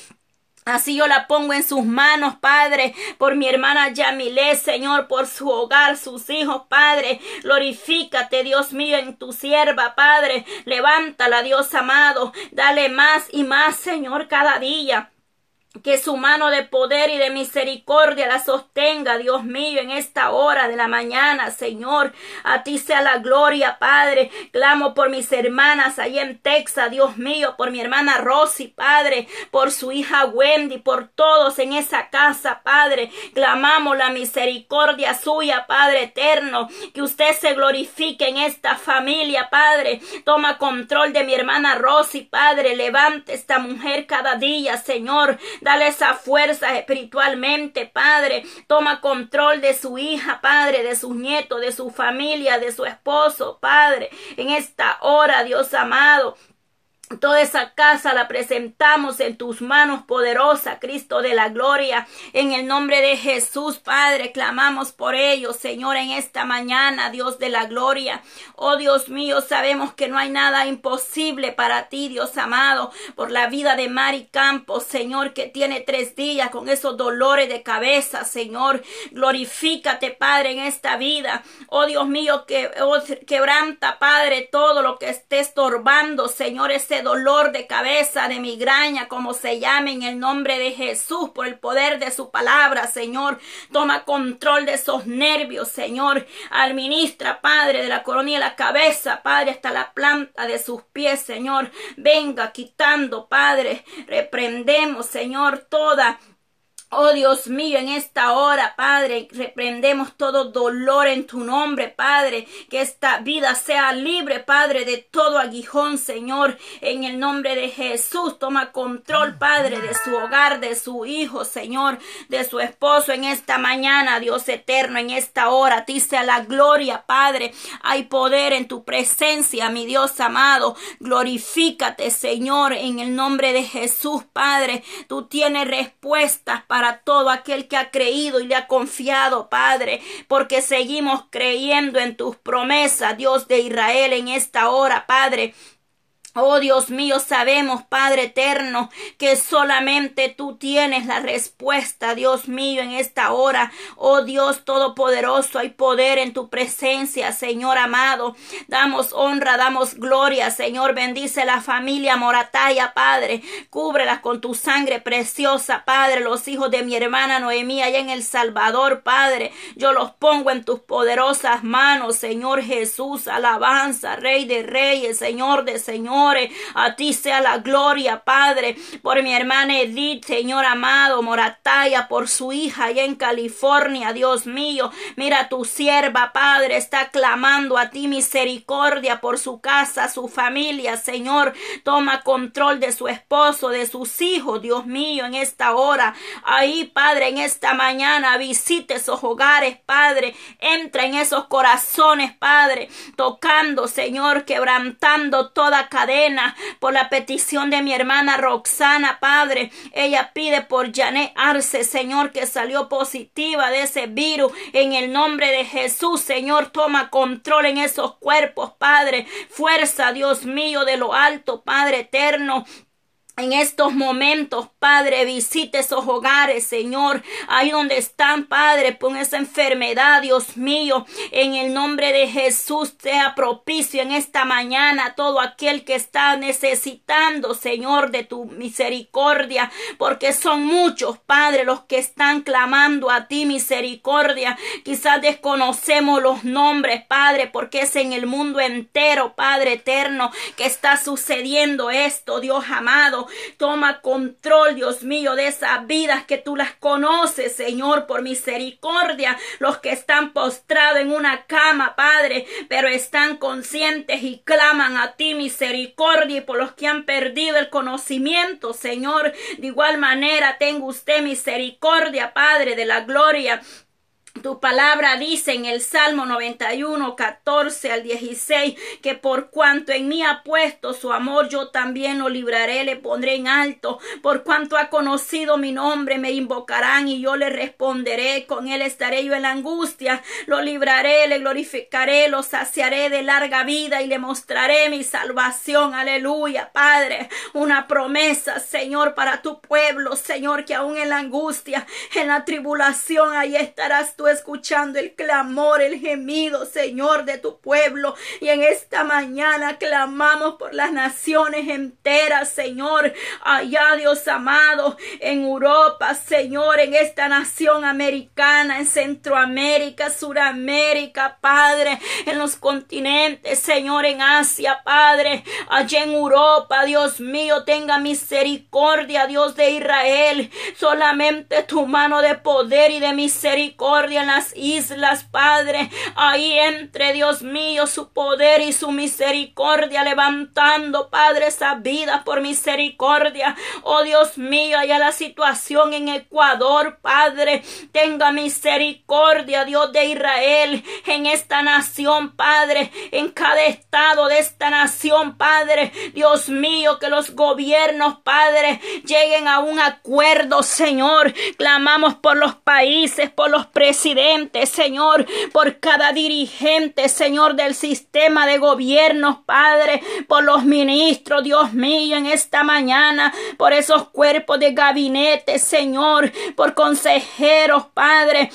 Así yo la pongo en sus manos, Padre, por mi hermana Yamilé, Señor, por su hogar, sus hijos, Padre. Glorifícate, Dios mío, en tu sierva, Padre. Levántala, Dios amado. Dale más y más, Señor, cada día que su mano de poder y de misericordia la sostenga, Dios mío, en esta hora de la mañana, Señor. A ti sea la gloria, Padre. Clamo por mis hermanas ahí en Texas, Dios mío, por mi hermana Rosy, Padre, por su hija Wendy, por todos en esa casa, Padre. Clamamos la misericordia suya, Padre eterno. Que usted se glorifique en esta familia, Padre. Toma control de mi hermana Rosy, Padre. Levante esta mujer cada día, Señor Dale esa fuerza espiritualmente, Padre. Toma control de su hija, Padre, de sus nietos, de su familia, de su esposo, Padre. En esta hora, Dios amado, Toda esa casa la presentamos en tus manos poderosa, Cristo de la gloria. En el nombre de Jesús, Padre, clamamos por ellos, Señor, en esta mañana, Dios de la gloria. Oh Dios mío, sabemos que no hay nada imposible para ti, Dios amado, por la vida de Mari Campos, Señor, que tiene tres días con esos dolores de cabeza, Señor. Glorifícate, Padre, en esta vida. Oh Dios mío, que oh, quebranta, Padre, todo lo que esté estorbando, Señor, ese dolor de cabeza, de migraña, como se llame en el nombre de Jesús, por el poder de su palabra, Señor. Toma control de esos nervios, Señor. Administra, Padre, de la coronilla de la cabeza, Padre, hasta la planta de sus pies, Señor. Venga quitando, Padre. Reprendemos, Señor, toda Oh Dios mío, en esta hora, Padre, reprendemos todo dolor en tu nombre, Padre. Que esta vida sea libre, Padre, de todo aguijón, Señor. En el nombre de Jesús, toma control, Padre, de su hogar, de su hijo, Señor, de su esposo en esta mañana, Dios eterno, en esta hora. A ti sea la gloria, Padre. Hay poder en tu presencia, mi Dios amado. Glorifícate, Señor, en el nombre de Jesús, Padre. Tú tienes respuestas, para para todo aquel que ha creído y le ha confiado, Padre, porque seguimos creyendo en tus promesas, Dios de Israel, en esta hora, Padre. Oh Dios mío, sabemos, Padre eterno, que solamente tú tienes la respuesta, Dios mío, en esta hora. Oh Dios todopoderoso, hay poder en tu presencia, Señor amado. Damos honra, damos gloria, Señor. Bendice la familia Morataya, Padre. Cúbrelas con tu sangre preciosa, Padre. Los hijos de mi hermana Noemí allá en El Salvador, Padre. Yo los pongo en tus poderosas manos, Señor Jesús. Alabanza, Rey de Reyes, Señor de Señor. A ti sea la gloria, Padre, por mi hermana Edith, Señor amado, Morataya, por su hija allá en California, Dios mío. Mira tu sierva, Padre, está clamando a ti misericordia por su casa, su familia, Señor. Toma control de su esposo, de sus hijos, Dios mío, en esta hora. Ahí, Padre, en esta mañana, visite esos hogares, Padre. Entra en esos corazones, Padre, tocando, Señor, quebrantando toda cadena por la petición de mi hermana Roxana, Padre. Ella pide por Janet Arce, Señor, que salió positiva de ese virus. En el nombre de Jesús, Señor, toma control en esos cuerpos, Padre. Fuerza, Dios mío, de lo alto, Padre eterno. En estos momentos, Padre, visite esos hogares, Señor. Ahí donde están, Padre, pon esa enfermedad, Dios mío. En el nombre de Jesús, sea propicio en esta mañana todo aquel que está necesitando, Señor, de tu misericordia. Porque son muchos, Padre, los que están clamando a ti misericordia. Quizás desconocemos los nombres, Padre, porque es en el mundo entero, Padre eterno, que está sucediendo esto, Dios amado. Toma control, Dios mío, de esas vidas que tú las conoces, Señor, por misericordia. Los que están postrados en una cama, Padre, pero están conscientes y claman a ti misericordia y por los que han perdido el conocimiento, Señor. De igual manera, tenga usted misericordia, Padre de la gloria tu palabra dice en el Salmo 91, 14 al 16, que por cuanto en mí ha puesto su amor, yo también lo libraré, le pondré en alto. Por cuanto ha conocido mi nombre, me invocarán y yo le responderé. Con él estaré yo en la angustia. Lo libraré, le glorificaré, lo saciaré de larga vida y le mostraré mi salvación. Aleluya, Padre. Una promesa, Señor, para tu pueblo, Señor, que aún en la angustia, en la tribulación, ahí estarás tú escuchando el clamor, el gemido, Señor, de tu pueblo. Y en esta mañana clamamos por las naciones enteras, Señor. Allá, Dios amado, en Europa, Señor, en esta nación americana, en Centroamérica, Suramérica, Padre, en los continentes, Señor, en Asia, Padre, allá en Europa, Dios mío, tenga misericordia, Dios de Israel. Solamente tu mano de poder y de misericordia en las islas, Padre. Ahí entre, Dios mío, su poder y su misericordia, levantando, Padre, esa vida por misericordia. Oh Dios mío, allá la situación en Ecuador, Padre. Tenga misericordia, Dios de Israel, en esta nación, Padre, en cada estado de esta nación, Padre. Dios mío, que los gobiernos, Padre, lleguen a un acuerdo, Señor. Clamamos por los países, por los presidentes Señor, por cada dirigente, Señor, del sistema de gobierno, Padre, por los ministros, Dios mío, en esta mañana, por esos cuerpos de gabinete, Señor, por consejeros, Padre,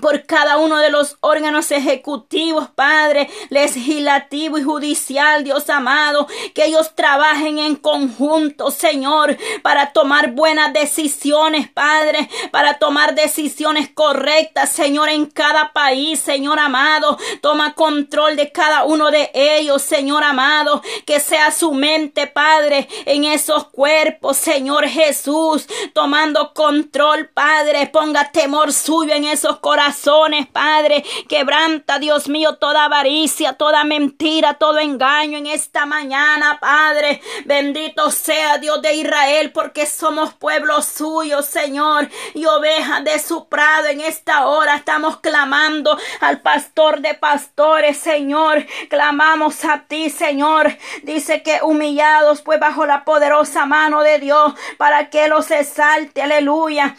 por cada uno de los órganos ejecutivos, Padre, legislativo y judicial, Dios amado, que ellos trabajen en conjunto, Señor, para tomar buenas decisiones, Padre, para tomar decisiones correctas, Señor, en cada país, Señor amado, toma control de cada uno de ellos, Señor amado, que sea su mente, Padre, en esos cuerpos, Señor Jesús, tomando control, Padre, ponga temor suyo en esos corazones Padre. Quebranta, Dios mío, toda avaricia, toda mentira, todo engaño en esta mañana, Padre. Bendito sea Dios de Israel, porque somos pueblo suyo, Señor, y ovejas de su prado. En esta hora estamos clamando al pastor de pastores, Señor. Clamamos a ti, Señor. Dice que humillados, pues bajo la poderosa mano de Dios, para que los exalte, aleluya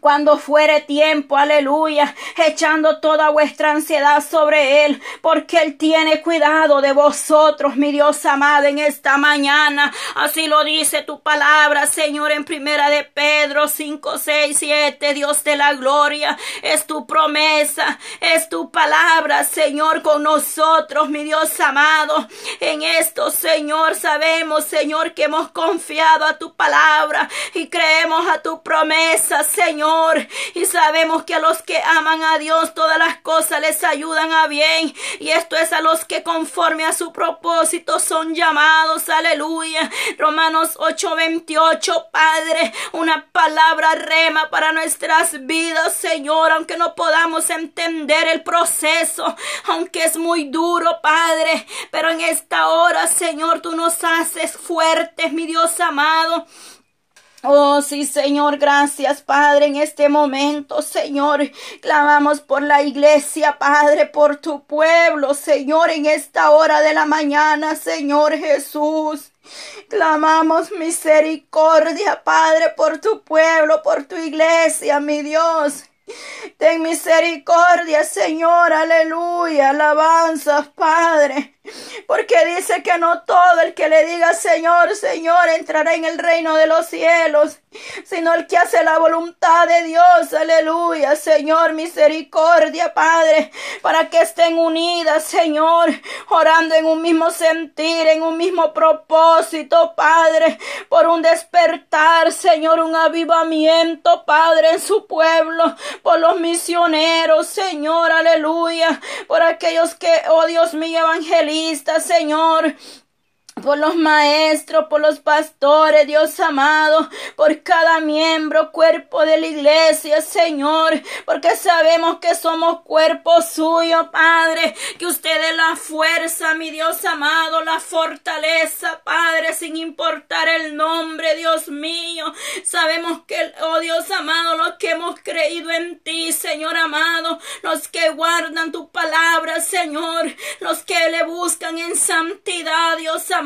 cuando fuere tiempo, aleluya, echando toda vuestra ansiedad sobre Él, porque Él tiene cuidado de vosotros, mi Dios amado, en esta mañana. Así lo dice tu palabra, Señor, en primera de Pedro 5, 6, 7, Dios de la gloria, es tu promesa, es tu palabra, Señor, con nosotros, mi Dios amado. En esto, Señor, sabemos, Señor, que hemos confiado a tu palabra y creemos a tu promesa, Señor. Y sabemos que a los que aman a Dios todas las cosas les ayudan a bien. Y esto es a los que conforme a su propósito son llamados. Aleluya. Romanos 8:28, Padre, una palabra rema para nuestras vidas, Señor, aunque no podamos entender el proceso, aunque es muy duro, Padre, pero en esta hora, Señor, tú nos haces fuertes, mi Dios amado. Oh, sí, Señor, gracias, Padre, en este momento, Señor. Clamamos por la iglesia, Padre, por tu pueblo, Señor, en esta hora de la mañana, Señor Jesús. Clamamos misericordia, Padre, por tu pueblo, por tu iglesia, mi Dios. Ten misericordia, Señor, aleluya, alabanzas, Padre. Porque dice que no todo el que le diga Señor, Señor, entrará en el reino de los cielos, sino el que hace la voluntad de Dios. Aleluya, Señor, misericordia, Padre, para que estén unidas, Señor, orando en un mismo sentir, en un mismo propósito, Padre, por un despertar, Señor, un avivamiento, Padre, en su pueblo, por los misioneros, Señor, aleluya, por aquellos que, oh Dios mío, Señor, por los maestros, por los pastores, Dios amado, por cada miembro, cuerpo de la iglesia, Señor, porque sabemos que somos cuerpo suyo, Padre, que usted es la fuerza, mi Dios amado, la fortaleza, Padre, sin importar el nombre, Dios mío. Sabemos que, oh Dios amado, los que hemos creído en ti, Señor amado, los que guardan tu palabra, Señor, los que le buscan en santidad, Dios amado,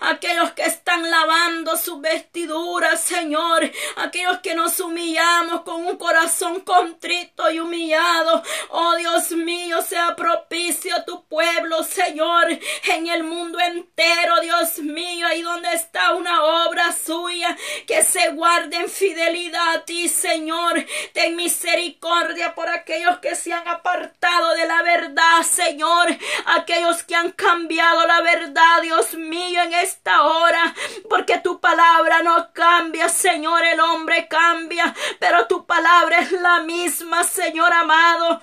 aquellos que están lavando sus vestiduras, Señor, aquellos que nos humillamos con un corazón contrito y humillado. Oh Dios mío, sea propicio a tu pueblo, Señor, en el mundo entero, Dios mío, ahí donde está una obra suya, que se guarde en fidelidad a ti, Señor. Ten misericordia por aquellos que se han apartado de la verdad, Señor, aquellos que han cambiado la verdad, Dios mío en esta hora, porque tu palabra no cambia, Señor, el hombre cambia, pero tu palabra es la misma, Señor amado.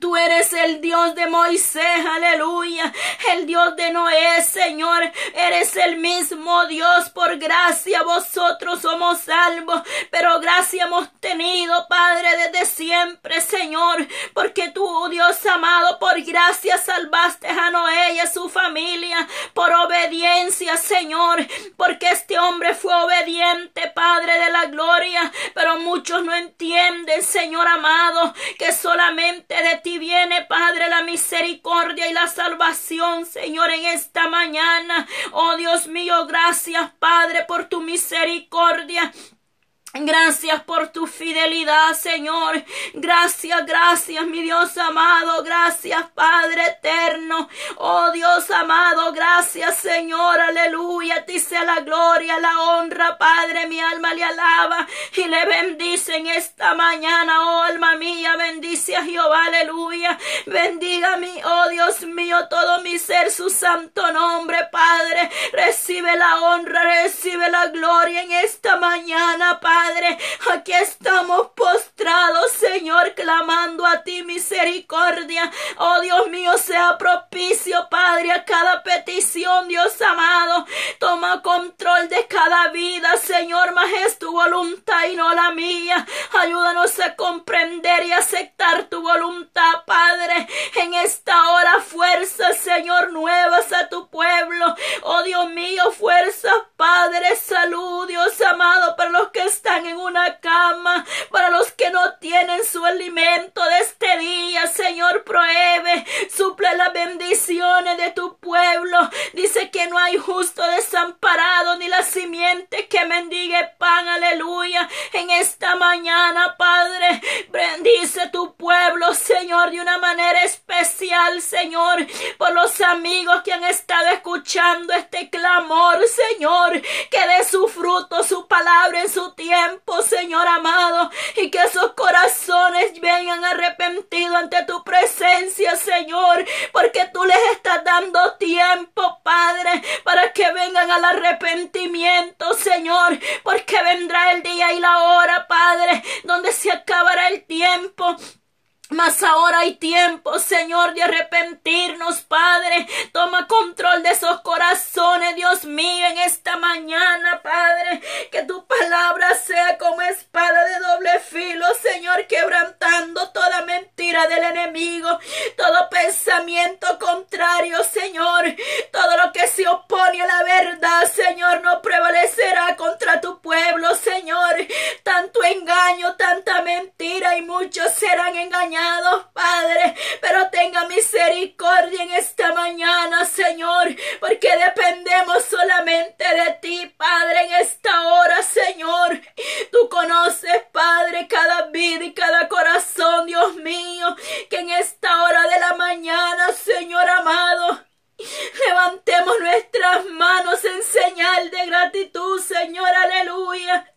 Tú eres el Dios de Moisés, aleluya, el Dios de Noé, Señor, eres el mismo Dios, por gracia vosotros somos salvos, pero gracia hemos tenido, Padre, desde siempre, Señor, porque tú, Dios amado, por gracia salvaste a Noé y a su familia, por obediencia, Señor, porque este hombre fue obediente, Padre de la gloria, pero muchos no entienden, Señor amado, que solamente de ti viene, Padre, la misericordia y la salvación, Señor, en esta mañana. Oh Dios mío, gracias, Padre, por tu misericordia. Gracias por tu fidelidad, Señor. Gracias, gracias, mi Dios amado. Gracias, Padre eterno. Oh Dios amado, gracias, Señor. Aleluya. Te sea la gloria, la honra, Padre. Mi alma le alaba y le bendice en esta mañana. Oh alma mía, bendice a Jehová. Aleluya. Bendiga mi, oh Dios mío, todo mi ser, su santo nombre, Padre. Recibe la honra, recibe la gloria en esta mañana, Padre. Padre, aquí estamos postrados, Señor, clamando a ti misericordia. Oh Dios mío, sea propicio, Padre, a cada petición, Dios amado. Toma control de cada vida, Señor, más es tu voluntad y no la mía. Ayúdanos a comprender y aceptar tu voluntad, Padre. En esta hora, fuerzas, Señor, nuevas a tu pueblo. Oh Dios mío, fuerzas, Padre, salud, Dios amado, para los que están en una cama, para los que no tienen su alimento de este día, Señor, prohíbe, suple las bendiciones de tu pueblo. Dice que no hay justo desamparado ni la simiente que mendigue pan, aleluya. En esta mañana, Padre, bendice tu pueblo, Señor, de una manera especial, Señor, por los amigos que han estado escuchando este clamor, Señor, que dé su fruto, su palabra en su tiempo Señor amado, y que esos corazones vengan arrepentidos ante tu presencia, Señor, porque tú les estás dando tiempo, Padre, para que vengan al arrepentimiento, Señor, porque vendrá el día y la hora, Padre, donde se acabará el tiempo mas ahora hay tiempo, Señor, de arrepentirnos, Padre. Toma control de esos corazones, Dios mío, en esta mañana, Padre. Que tu palabra sea como espada de doble filo, Señor, quebrantando toda mentira del enemigo, todo pensamiento contrario, Señor. Todo lo que se opone a la verdad, Señor, no prevalecerá contra tu pueblo, Señor. Tanto engaño, tanta mentira y muchos serán engañados Padre, pero tenga misericordia en esta mañana, Señor, porque dependemos solamente de ti, Padre, en esta hora, Señor. Tú conoces, Padre, cada vida y cada corazón, Dios mío, que en esta hora de la mañana, Señor amado, Levantemos nuestras manos en señal de gratitud, Señor, aleluya.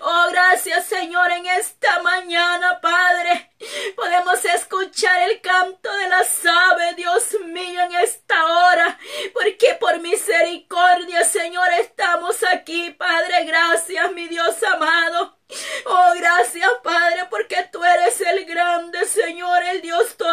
Oh, gracias Señor en esta mañana, Padre. Podemos escuchar el canto de las aves, Dios mío, en esta hora. Porque por misericordia, Señor, estamos aquí, Padre. Gracias, mi Dios amado. Oh, gracias, Padre, porque tú eres el grande Señor, el Dios todopoderoso,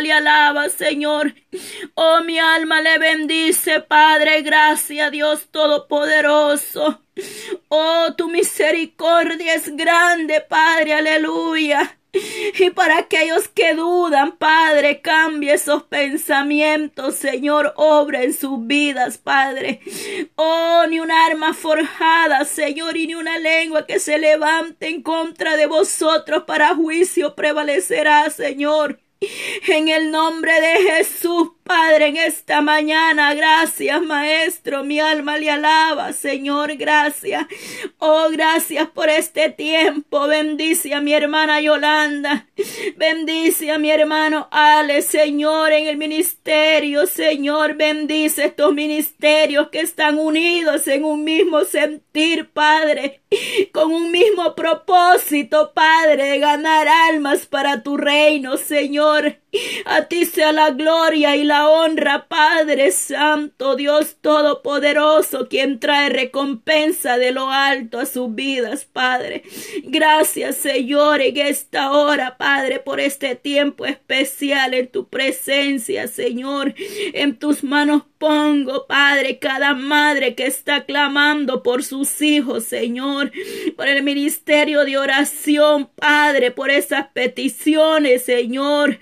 le alaba, Señor. Oh, mi alma le bendice, Padre, gracias Dios Todopoderoso. Oh, tu misericordia es grande, Padre, aleluya. Y para aquellos que dudan, Padre, cambie esos pensamientos, Señor, obra en sus vidas, Padre. Oh, ni un arma forjada, Señor, y ni una lengua que se levante en contra de vosotros para juicio prevalecerá, Señor. En el nombre de Jesús, Padre, en esta mañana, gracias, Maestro, mi alma le alaba, Señor, gracias. Oh, gracias por este tiempo. Bendice a mi hermana Yolanda. Bendice a mi hermano Ale, Señor, en el ministerio, Señor, bendice estos ministerios que están unidos en un mismo sentir, Padre, con un mismo propósito, Padre, de ganar almas para tu reino, Señor. A ti sea la gloria y la honra, Padre Santo, Dios Todopoderoso, quien trae recompensa de lo alto a sus vidas, Padre. Gracias, Señor, en esta hora, Padre, por este tiempo especial en tu presencia, Señor. En tus manos pongo, Padre, cada madre que está clamando por sus hijos, Señor, por el ministerio de oración, Padre, por esas peticiones, Señor,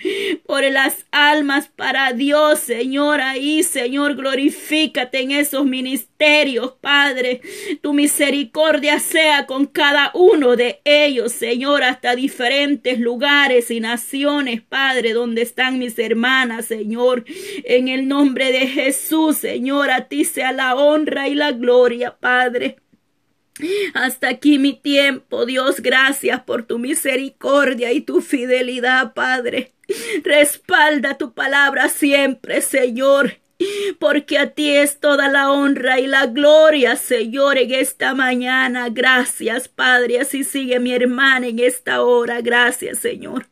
por las almas para Dios, Señor, ahí, Señor, glorifícate en esos ministerios, Padre. Tu misericordia sea con cada uno de ellos, Señor, hasta diferentes lugares y naciones, Padre, donde están mis hermanas, Señor, en el nombre de Jesús, Señor, a ti sea la honra y la gloria, Padre. Hasta aquí mi tiempo, Dios, gracias por tu misericordia y tu fidelidad, Padre. Respalda tu palabra siempre, Señor. Porque a ti es toda la honra y la gloria, Señor, en esta mañana. Gracias, Padre. Así sigue mi hermana en esta hora. Gracias, Señor.